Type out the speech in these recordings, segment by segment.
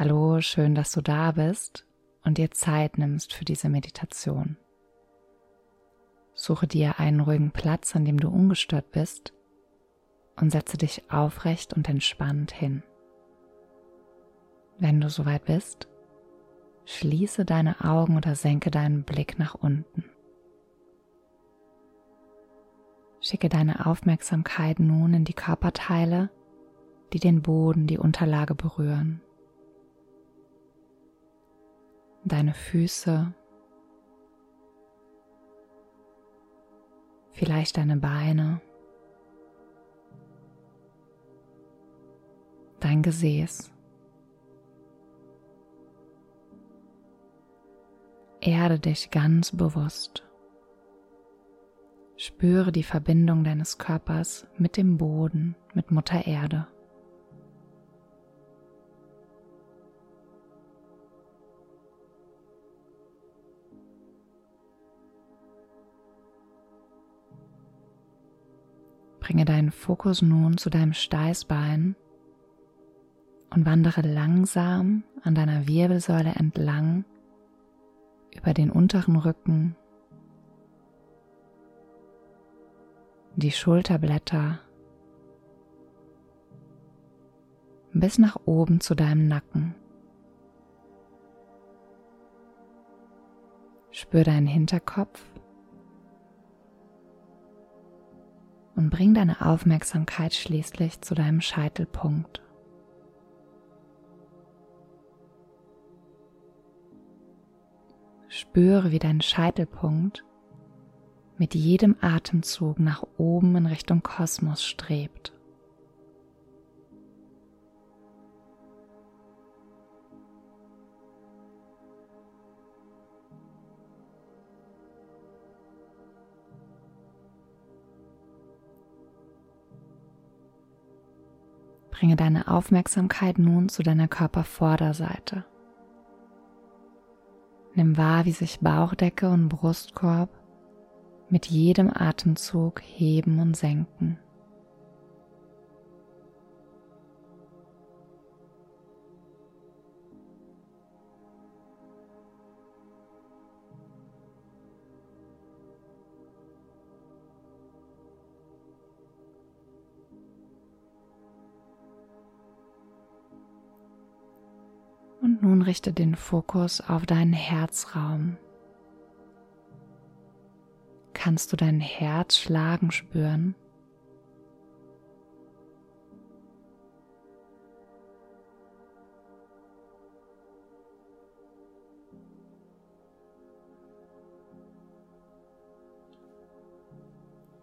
Hallo, schön, dass du da bist und dir Zeit nimmst für diese Meditation. Suche dir einen ruhigen Platz, an dem du ungestört bist und setze dich aufrecht und entspannt hin. Wenn du soweit bist, schließe deine Augen oder senke deinen Blick nach unten. Schicke deine Aufmerksamkeit nun in die Körperteile, die den Boden, die Unterlage berühren. Deine Füße, vielleicht deine Beine, dein Gesäß. Erde dich ganz bewusst. Spüre die Verbindung deines Körpers mit dem Boden, mit Mutter Erde. Bringe deinen Fokus nun zu deinem Steißbein und wandere langsam an deiner Wirbelsäule entlang über den unteren Rücken, die Schulterblätter bis nach oben zu deinem Nacken. Spür deinen Hinterkopf und bring deine Aufmerksamkeit schließlich zu deinem Scheitelpunkt. Spüre, wie dein Scheitelpunkt mit jedem Atemzug nach oben in Richtung Kosmos strebt. Bringe deine Aufmerksamkeit nun zu deiner Körpervorderseite. Nimm wahr, wie sich Bauchdecke und Brustkorb mit jedem Atemzug heben und senken. Nun richte den Fokus auf deinen Herzraum. Kannst du dein Herz schlagen spüren?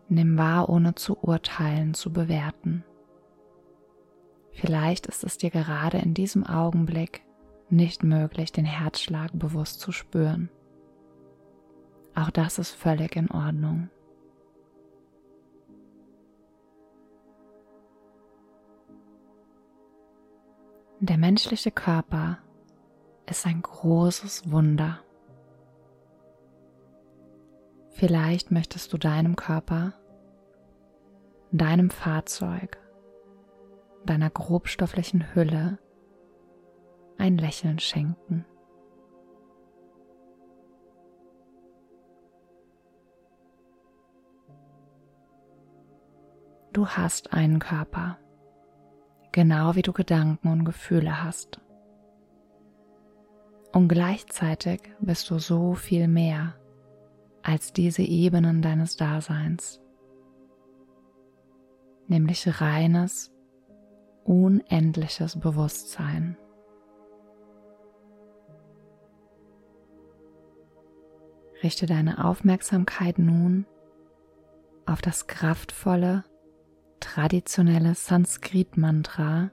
Nimm wahr, ohne zu urteilen, zu bewerten. Vielleicht ist es dir gerade in diesem Augenblick nicht möglich, den Herzschlag bewusst zu spüren. Auch das ist völlig in Ordnung. Der menschliche Körper ist ein großes Wunder. Vielleicht möchtest du deinem Körper, deinem Fahrzeug, deiner grobstofflichen Hülle ein Lächeln schenken. Du hast einen Körper, genau wie du Gedanken und Gefühle hast. Und gleichzeitig bist du so viel mehr als diese Ebenen deines Daseins, nämlich reines, unendliches Bewusstsein. Richte deine Aufmerksamkeit nun auf das kraftvolle, traditionelle Sanskrit-Mantra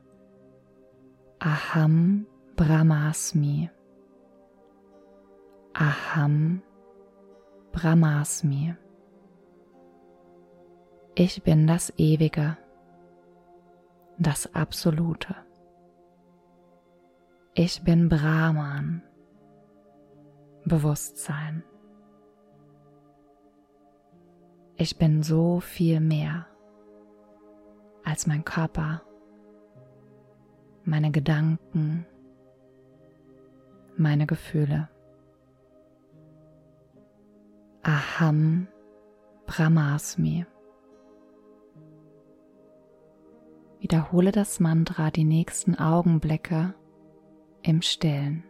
Aham Brahmasmi. Aham Brahmasmi. Ich bin das Ewige, das Absolute. Ich bin Brahman, Bewusstsein. Ich bin so viel mehr als mein Körper, meine Gedanken, meine Gefühle. Aham Brahmasmi. Wiederhole das Mantra die nächsten Augenblicke im Stillen.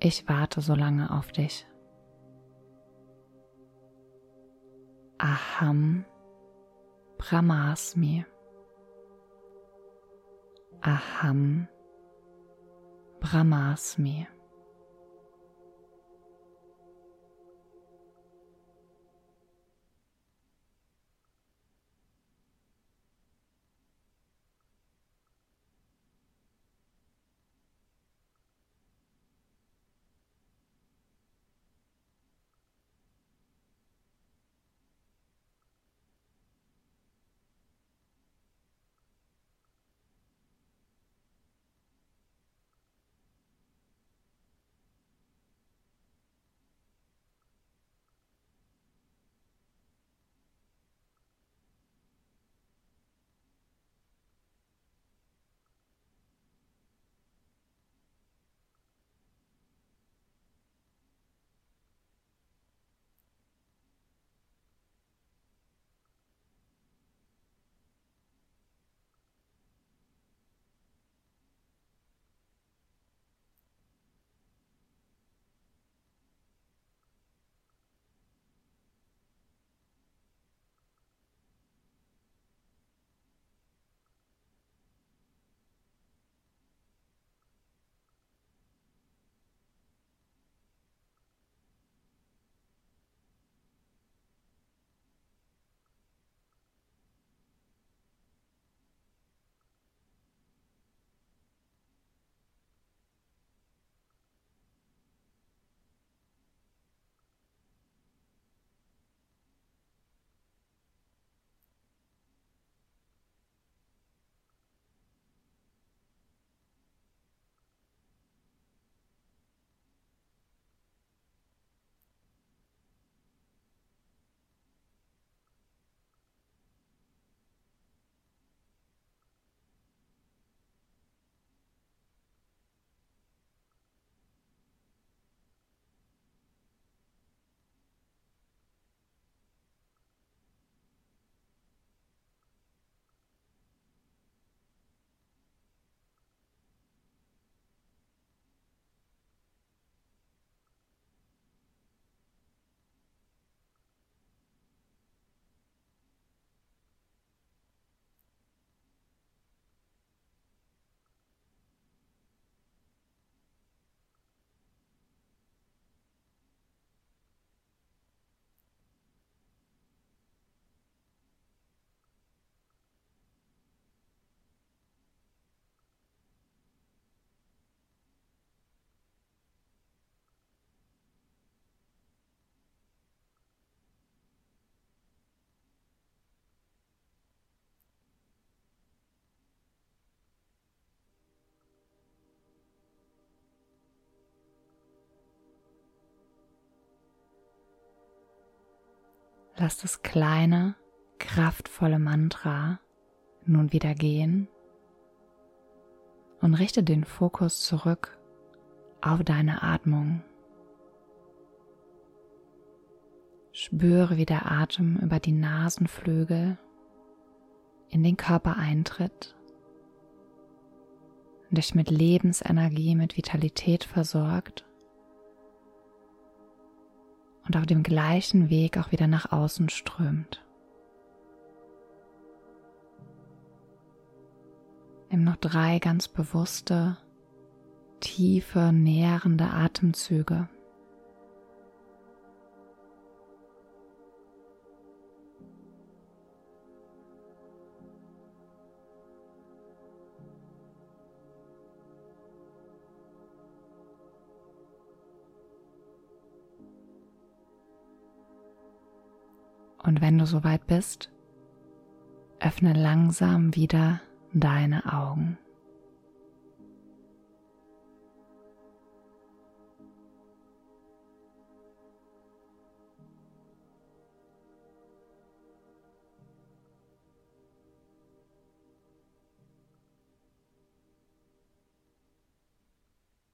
Ich warte so lange auf dich. Aham Brahmasmi. Aham Brahmasmi. Lass das kleine, kraftvolle Mantra nun wieder gehen und richte den Fokus zurück auf deine Atmung. Spüre, wie der Atem über die Nasenflügel in den Körper eintritt und dich mit Lebensenergie, mit Vitalität versorgt und auf dem gleichen Weg auch wieder nach außen strömt. Nimm noch drei ganz bewusste, tiefe, nährende Atemzüge. Und wenn du soweit bist, öffne langsam wieder deine Augen.